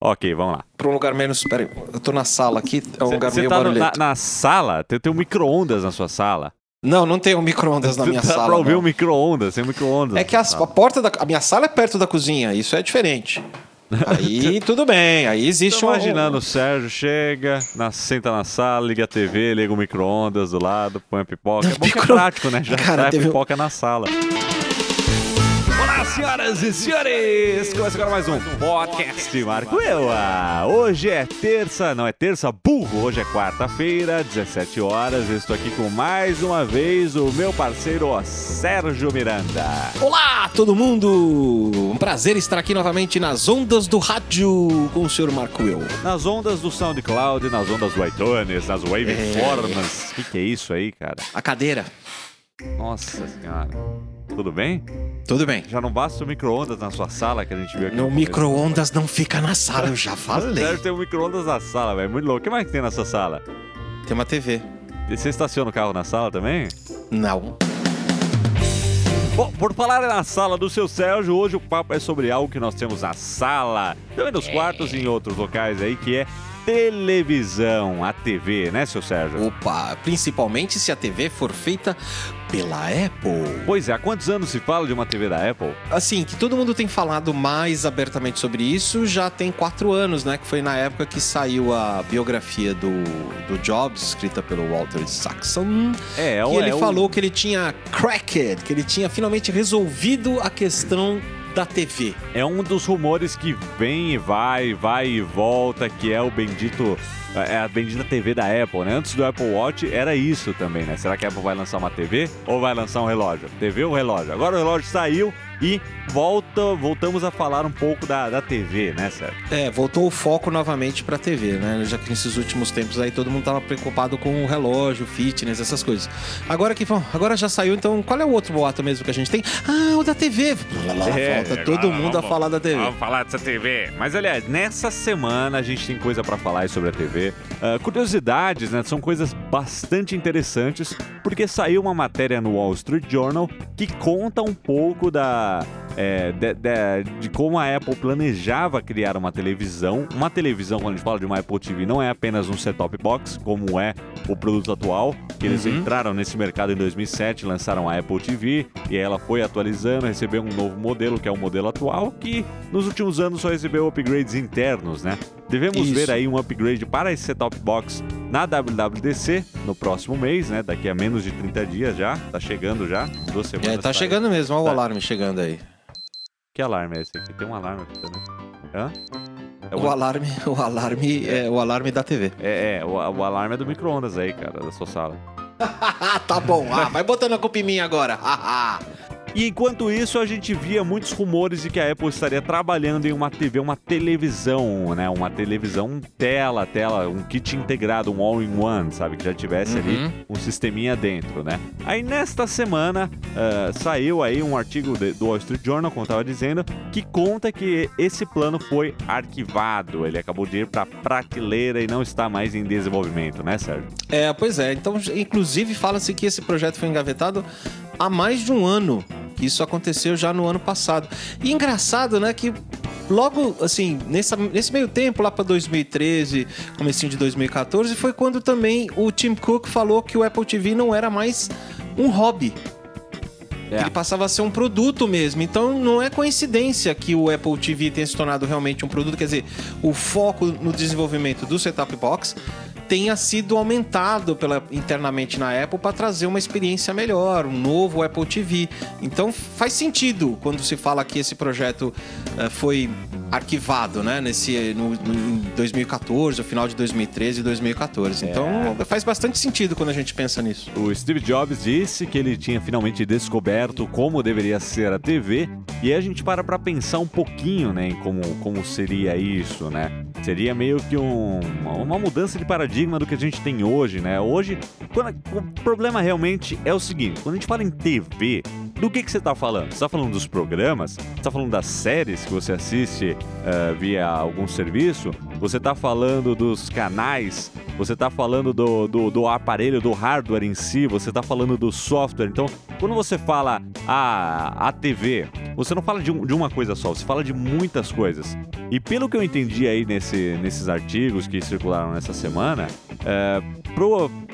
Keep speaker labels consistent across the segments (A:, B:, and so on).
A: Ok, vamos lá.
B: Pra um lugar menos. Peraí, eu tô na sala aqui, é um lugar
A: Você
B: meio
A: tá no- na,
B: barulhento.
A: na sala? Tem, tem um micro-ondas na sua sala.
B: Não, não tem um micro-ondas na minha
A: Dá
B: sala.
A: pra ouvir
B: não.
A: um micro-ondas, tem um micro-ondas.
B: É que as- a porta da. A minha sala é perto da cozinha, isso é diferente. Aí tudo bem, aí existe
A: Tô
B: um.
A: imaginando, o Sérgio chega, na- senta na sala, liga a TV, liga o micro-ondas do lado, põe a pipoca. É é
B: Micro-
A: prático, né? Já
B: Cara,
A: sai a
B: um-
A: pipoca na sala. Senhoras e senhores! Começa agora mais um podcast Marco Eu. Ah, Hoje é terça, não é terça, burro. Hoje é quarta-feira, 17 horas. Estou aqui com mais uma vez o meu parceiro Sérgio Miranda.
B: Olá, todo mundo! Um prazer estar aqui novamente nas ondas do rádio com o senhor Marco Eu.
A: Nas ondas do SoundCloud, nas ondas do iTunes, nas waveforms. O que, que é isso aí, cara?
B: A cadeira.
A: Nossa senhora. Tudo bem?
B: Tudo bem.
A: Já não basta o micro-ondas na sua sala que a gente viu aqui.
B: No
A: começo.
B: micro-ondas não fica na sala, eu já falei.
A: Deve ter um micro-ondas na sala, velho. Muito louco. O que mais que tem na sua sala?
B: Tem uma TV.
A: E você estaciona o carro na sala também?
B: Não.
A: Bom, por falar na sala do seu Sérgio, hoje o papo é sobre algo que nós temos na sala, também nos quartos e em outros locais aí, que é televisão, a TV, né, seu Sérgio?
B: Opa, principalmente se a TV for feita pela Apple.
A: Pois é, há quantos anos se fala de uma TV da Apple?
B: Assim, que todo mundo tem falado mais abertamente sobre isso já tem quatro anos, né? Que foi na época que saiu a biografia do, do Jobs, escrita pelo Walter Isaacson.
A: É,
B: que
A: é
B: ele
A: o-
B: falou que ele tinha cracked, que ele tinha finalmente resolvido a questão da TV.
A: É um dos rumores que vem e vai, vai e volta, que é o bendito. É a bendita TV da Apple, né? Antes do Apple Watch era isso também, né? Será que a Apple vai lançar uma TV ou vai lançar um relógio? TV ou relógio? Agora o relógio saiu e volta, voltamos a falar um pouco da, da TV, né, Sérgio?
B: É, voltou o foco novamente pra TV, né? Já que nesses últimos tempos aí todo mundo tava preocupado com o relógio, fitness, essas coisas. Agora que bom, agora já saiu, então qual é o outro boato mesmo que a gente tem? Ah, o da TV.
A: É,
B: Volta todo mundo a falar da TV.
A: Vamos falar dessa TV. Mas, aliás, nessa semana a gente tem coisa pra falar aí sobre a TV. Ah, curiosidades, né? São coisas bastante interessantes, porque saiu uma matéria no Wall Street Journal que conta um pouco da. É, de, de- de como a Apple planejava criar uma televisão. Uma televisão, quando a gente fala de uma Apple TV, não é apenas um set-top box, como é o produto atual, que eles
B: Uhum.
A: entraram nesse mercado em 2007, lançaram a Apple TV, e ela foi atualizando, recebeu um novo modelo, que é o modelo atual, que nos últimos anos só recebeu upgrades internos, né? Devemos
B: Isso.
A: ver aí um upgrade para esse set-top box na WWDC no próximo mês, né? Daqui a menos de 30 dias já, tá chegando já, duas semanas.
B: É, tá
A: aí.
B: chegando mesmo, olha o
A: Tá.
B: alarme chegando aí.
A: Que alarme é esse aqui? Tem um alarme aqui também. Hã? É
B: O alarme, o alarme é o alarme da TV.
A: É, é, o, o alarme é do micro-ondas aí, cara, da sua sala.
B: Ah, tá bom. Ah, vai botando a culpa em mim agora.
A: E enquanto isso, a gente via muitos rumores de que a Apple estaria trabalhando em uma TV, uma televisão, né? Uma televisão tela, tela, um kit integrado, um all-in-one, sabe? Que já tivesse ali
B: Uhum.
A: um sisteminha dentro, né? Aí nesta semana ah, saiu aí um artigo de- do Wall Street Journal, como eu tava dizendo, que conta que esse plano foi arquivado. Ele acabou de ir para prateleira e não está mais em desenvolvimento, né, Sérgio?
B: É, pois é. Então, inclusive, fala-se que esse projeto foi engavetado há mais de um ano. Que isso aconteceu já no ano passado. E engraçado, né, que logo, assim, nessa, nesse meio tempo, lá para 2013, comecinho de 2014, foi quando também o Tim Cook falou que o Apple TV não era mais um hobby.
A: É.
B: Ele passava a ser um produto mesmo. Então não é coincidência que o Apple TV tenha se tornado realmente um produto. Quer dizer, o foco no desenvolvimento do setup box tenha sido aumentado pela, internamente na Apple para trazer uma experiência melhor, um novo Apple TV. Então faz sentido quando se fala que esse projeto eh, foi arquivado, né? Nesse, no, no- em 2014, o final de 2013 e 2014. Então faz bastante sentido quando a gente pensa nisso.
A: O Steve Jobs disse que ele tinha finalmente descoberto como deveria ser a TV, e aí a gente para pra pensar um pouquinho, né, em como, como seria isso, né? Seria meio que um- uma mudança de paradigma do que a gente tem hoje, né? Hoje, quando- o problema realmente é o seguinte, quando a gente fala em TV, do que, que você tá falando? Você tá falando dos programas? Você tá falando das séries que você assiste eh, via algum serviço? Você tá falando dos canais você está falando do, do, do, aparelho, do hardware em si, você está falando do software. Então, quando você fala a, a TV, você não fala de, de uma coisa só, você fala de muitas coisas. E pelo que eu entendi aí nesse, nesses artigos que circularam nessa semana, é,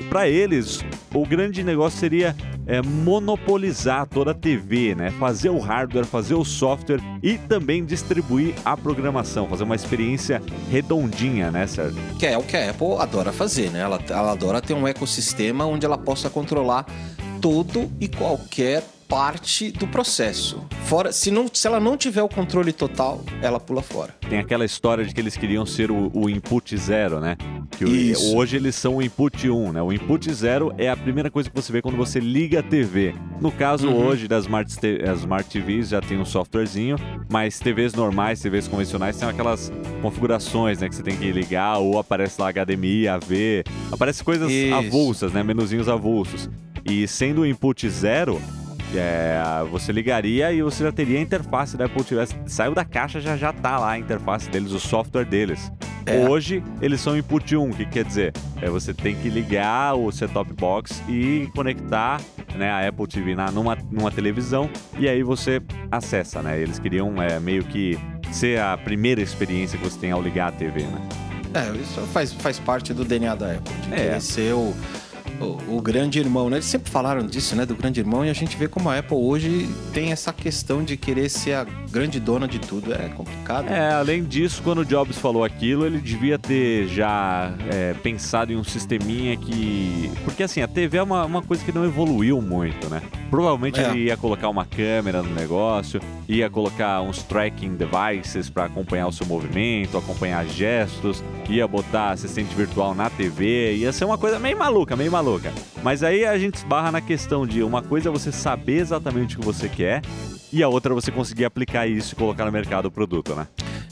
A: para eles, o grande negócio seria é, monopolizar toda a TV, né? Fazer o hardware, fazer o software e também distribuir a programação, fazer uma experiência redondinha, né, Sérgio?
B: Que é o que a Apple adora fazer, né? Ela, ela adora ter um ecossistema onde ela possa controlar todo e qualquer parte do processo. Fora, se, não, se ela não tiver o controle total, ela pula fora.
A: Tem aquela história de que eles queriam ser o, o input zero, né? Que o, hoje eles são o input 1, né? O input zero é a primeira coisa que você vê quando você liga a TV. No caso uhum. hoje das smart, as smart TVs já tem um softwarezinho, mas TVs normais, TVs convencionais tem aquelas configurações, né? Que você tem que ligar ou aparece lá HDMI, AV, aparece coisas Isso. avulsas, né? Menuzinhos avulsos. E sendo o input zero, é, você ligaria e você já teria a interface da Apple TV. Saiu da caixa, já já tá lá a interface deles, o software deles. É. Hoje, eles são input 1, que quer dizer, é, você tem que ligar o set-top box e conectar né, a Apple TV na, numa, numa televisão e aí você acessa, né? Eles queriam é, meio que ser a primeira experiência que você tem ao ligar a TV, né?
B: É, isso faz, faz parte do DNA da Apple, de é. ser o o, o, grande irmão, né? Eles sempre falaram disso, né? Do grande irmão, e a gente vê como a Apple hoje tem essa questão de querer ser a grande dona de tudo. É complicado.
A: É, além disso, quando o Jobs falou aquilo, ele devia ter já é, pensado em um sisteminha que. Porque assim, a TV é uma, uma coisa que não evoluiu muito, né? Provavelmente é. ele ia colocar uma câmera no negócio, ia colocar uns tracking devices para acompanhar o seu movimento, acompanhar gestos, ia botar assistente virtual na TV, ia ser uma coisa meio maluca, meio maluca. Mas aí a gente esbarra na questão de uma coisa é você saber exatamente o que você quer e a outra é você conseguir aplicar isso e colocar no mercado o produto, né?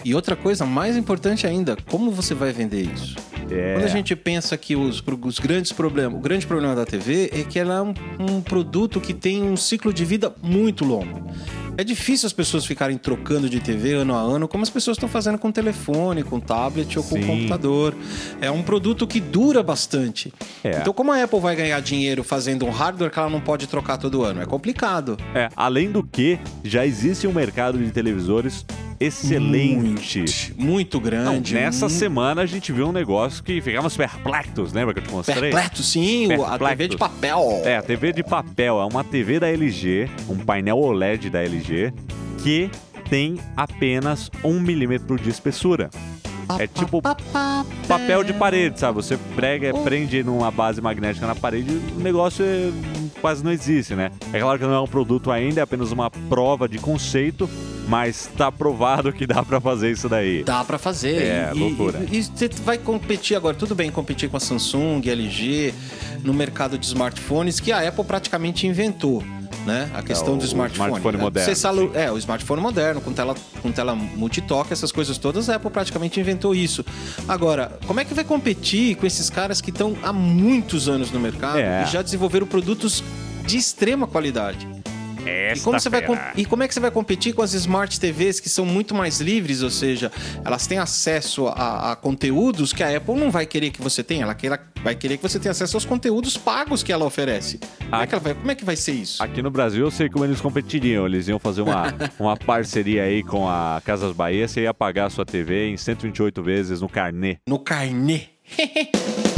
B: E outra coisa mais importante ainda, como você vai vender isso? É. Quando a gente pensa que os, os, grandes problemas, o grande problema da TV é que ela é um, um produto que tem um ciclo de vida muito longo. É difícil as pessoas ficarem trocando de TV ano a ano, como as pessoas estão fazendo com telefone, com tablet ou com Sim. computador. É um produto que dura bastante. É. Então, como a Apple vai ganhar dinheiro fazendo um hardware que ela não pode trocar todo ano? É complicado.
A: É, além do que, já existe um mercado de televisores excelente.
B: Muito, muito grande.
A: Não, nessa muito... semana a gente viu um negócio que ficamos perplexos, lembra que eu te mostrei?
B: Perplexos, sim, perplexos. a TV de papel.
A: É, a TV de papel é uma TV da LG, um painel OLED da LG, que tem apenas um milímetro de espessura. É tipo papel de parede, sabe? Você prega, prende numa base magnética na parede, o negócio é, quase não existe, né? É claro que não é um produto ainda, é apenas uma prova de conceito, mas tá provado que dá para fazer isso daí.
B: Dá para fazer.
A: É,
B: e,
A: loucura.
B: E, você vai competir agora, tudo bem competir com a Samsung, LG, no mercado de smartphones que a Apple praticamente inventou né? A questão é, do smartphone.
A: smartphone
B: né?
A: moderno.
B: Salu... É, o smartphone moderno, com tela, com tela multitoque, essas coisas todas, a Apple praticamente inventou isso. Agora, como é que vai competir com esses caras que estão há muitos anos no mercado é. e já desenvolveram produtos de extrema qualidade?
A: E
B: como, você vai, e como é que você vai competir com as Smart TVs que são muito mais livres, ou seja, elas têm acesso a, a conteúdos que a Apple não vai querer que você tenha, ela, ela vai querer que você tenha acesso aos conteúdos pagos que ela oferece. Como, é que, vai, como é que vai ser isso?
A: Aqui no Brasil eu sei como eles competiriam, eles iam fazer uma, uma parceria aí com a Casas Bahia, você ia pagar a sua TV em 128 vezes no carnê.
B: No carnê.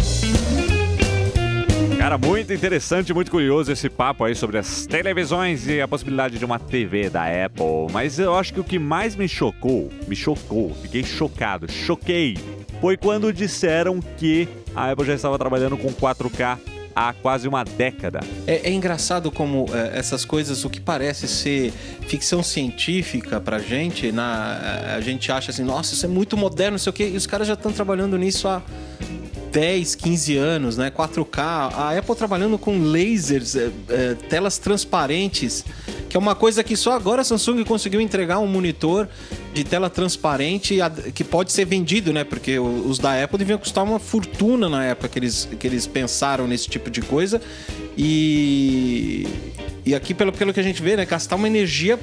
A: Cara, muito interessante, muito curioso esse papo aí sobre as televisões e a possibilidade de uma TV da Apple. Mas eu acho que o que mais me chocou, me chocou, fiquei chocado, choquei, foi quando disseram que a Apple já estava trabalhando com 4K há quase uma década.
B: É, é engraçado como é, essas coisas, o que parece ser ficção científica pra gente, na, a gente acha assim, nossa, isso é muito moderno, não sei o quê, e os caras já estão trabalhando nisso há 10, 15 anos, né? 4K, a Apple trabalhando com lasers, é, é, telas transparentes, que é uma coisa que só agora a Samsung conseguiu entregar um monitor de tela transparente que pode ser vendido, né? Porque os da Apple deviam custar uma fortuna na época que eles, que eles pensaram nesse tipo de coisa. E, e aqui, pelo, pelo que a gente vê, né? Gastar uma energia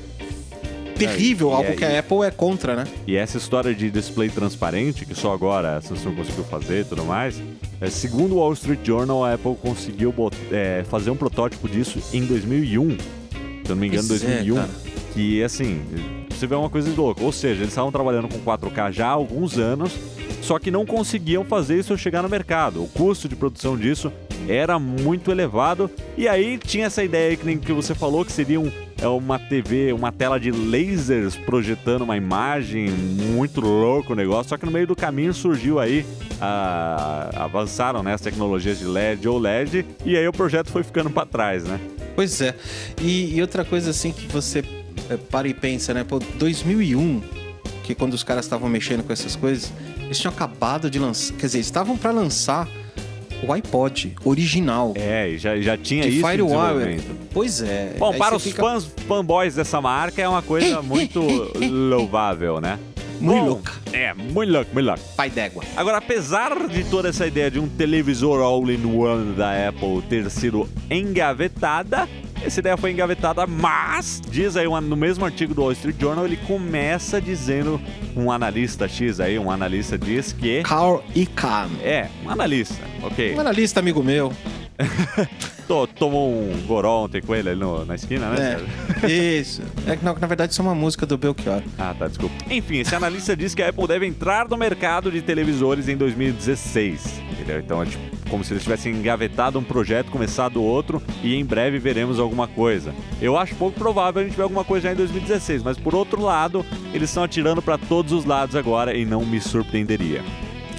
B: terrível,
A: e
B: algo
A: é-
B: que a Apple é contra, né?
A: E essa história de display transparente, que só agora a Samsung conseguiu fazer e tudo mais, é, segundo o Wall Street Journal, a Apple conseguiu é, fazer um protótipo disso em 2001. Se eu não me engano,
B: Pois é,
A: 2001.
B: cara.
A: que, assim, você vê uma coisa de louca. Ou seja, eles estavam trabalhando com 4K já há alguns anos, só que não conseguiam fazer isso chegar no mercado. O custo de produção disso era muito elevado. E aí tinha essa ideia que, nem que você falou, que seria um, é uma TV, uma tela de lasers projetando uma imagem, muito louco o negócio. Só que no meio do caminho surgiu aí, a- avançaram né, as tecnologias de LED ou LED, e aí o projeto foi ficando para trás, né?
B: Pois é. E, e outra coisa assim que você é, para e pensa, né? Pô, 2001, que quando os caras estavam mexendo com essas coisas, eles tinham acabado de lançar, quer dizer, estavam para lançar o iPod original
A: É, já, já tinha
B: de
A: isso em
B: Firewire.
A: desenvolvimento.
B: Pois é.
A: Bom,
B: Aí
A: para os
B: fica
A: fãs fanboys dessa marca é uma coisa muito louvável, né?
B: Muito louca.
A: É, muito louco, muito louco.
B: pai d'égua.
A: Agora, apesar de toda essa ideia de um televisor all-in-one da Apple ter sido engavetada, essa ideia foi engavetada, mas, diz aí no mesmo artigo do Wall Street Journal, ele começa dizendo, um analista X aí, um analista diz que...
B: Carl Icahn.
A: É, um analista, ok.
B: Um analista amigo meu.
A: Tô- tomou um goró ontem com ele ali no- na esquina, né?
B: É, isso. É que na, na verdade isso é uma música do Belchior.
A: Ah, tá, desculpa. Enfim, esse analista diz que a Apple deve entrar no mercado de televisores em 2016. Entendeu? Então é tipo, como se eles tivessem engavetado um projeto, começado outro e em breve veremos alguma coisa. Eu acho pouco provável a gente ver alguma coisa já em 2016, mas por outro lado, eles estão atirando para todos os lados agora e não me surpreenderia.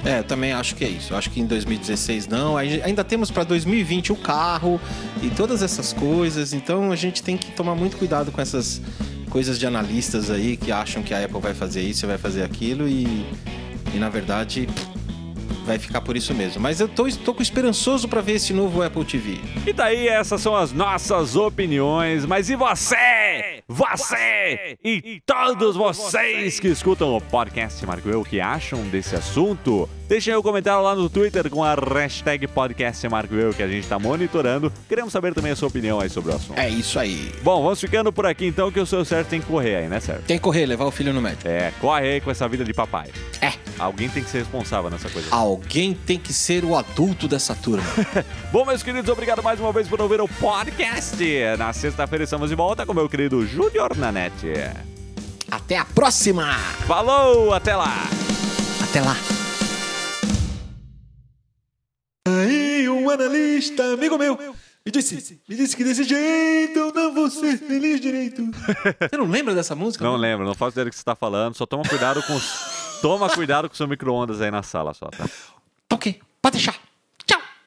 B: É, também acho que é isso. Acho que em 2016 não. Ainda temos para 2020 o carro e todas essas coisas. Então a gente tem que tomar muito cuidado com essas coisas de analistas aí que acham que a Apple vai fazer isso, vai fazer aquilo e, e na verdade vai ficar por isso mesmo. Mas eu tô, tô esperançoso para ver esse novo Apple TV.
A: E daí, essas são as nossas opiniões. Mas e você? Você e todos vocês que escutam o podcast Marco Eu, que acham desse assunto? Deixem aí um comentário lá no Twitter com a hashtag podcast Marco Eu, que a gente tá monitorando. Queremos saber também a sua opinião aí sobre o assunto.
B: É isso aí.
A: Bom, vamos ficando por aqui então, que o seu certo tem que correr aí, né, Sérgio?
B: Tem que correr, levar o filho no médico.
A: É, corre aí com essa vida de papai.
B: É.
A: Alguém tem que ser responsável nessa coisa.
B: Alguém tem que ser o adulto dessa turma.
A: Bom, meus queridos, obrigado mais uma vez por ouvir o podcast. Na sexta-feira estamos de volta com meu querido Júnior Nanete.
B: Até a próxima!
A: Falou, até lá!
B: Até lá!
C: Um analista, amigo meu, me disse, me disse que desse jeito eu não vou ser feliz direito.
B: Você não lembra dessa música?
A: Não lembro, não faço ideia do que você tá falando, só toma cuidado com os... Toma cuidado com o seu micro-ondas aí na sala só, tá?
B: Tá ok, pode deixar.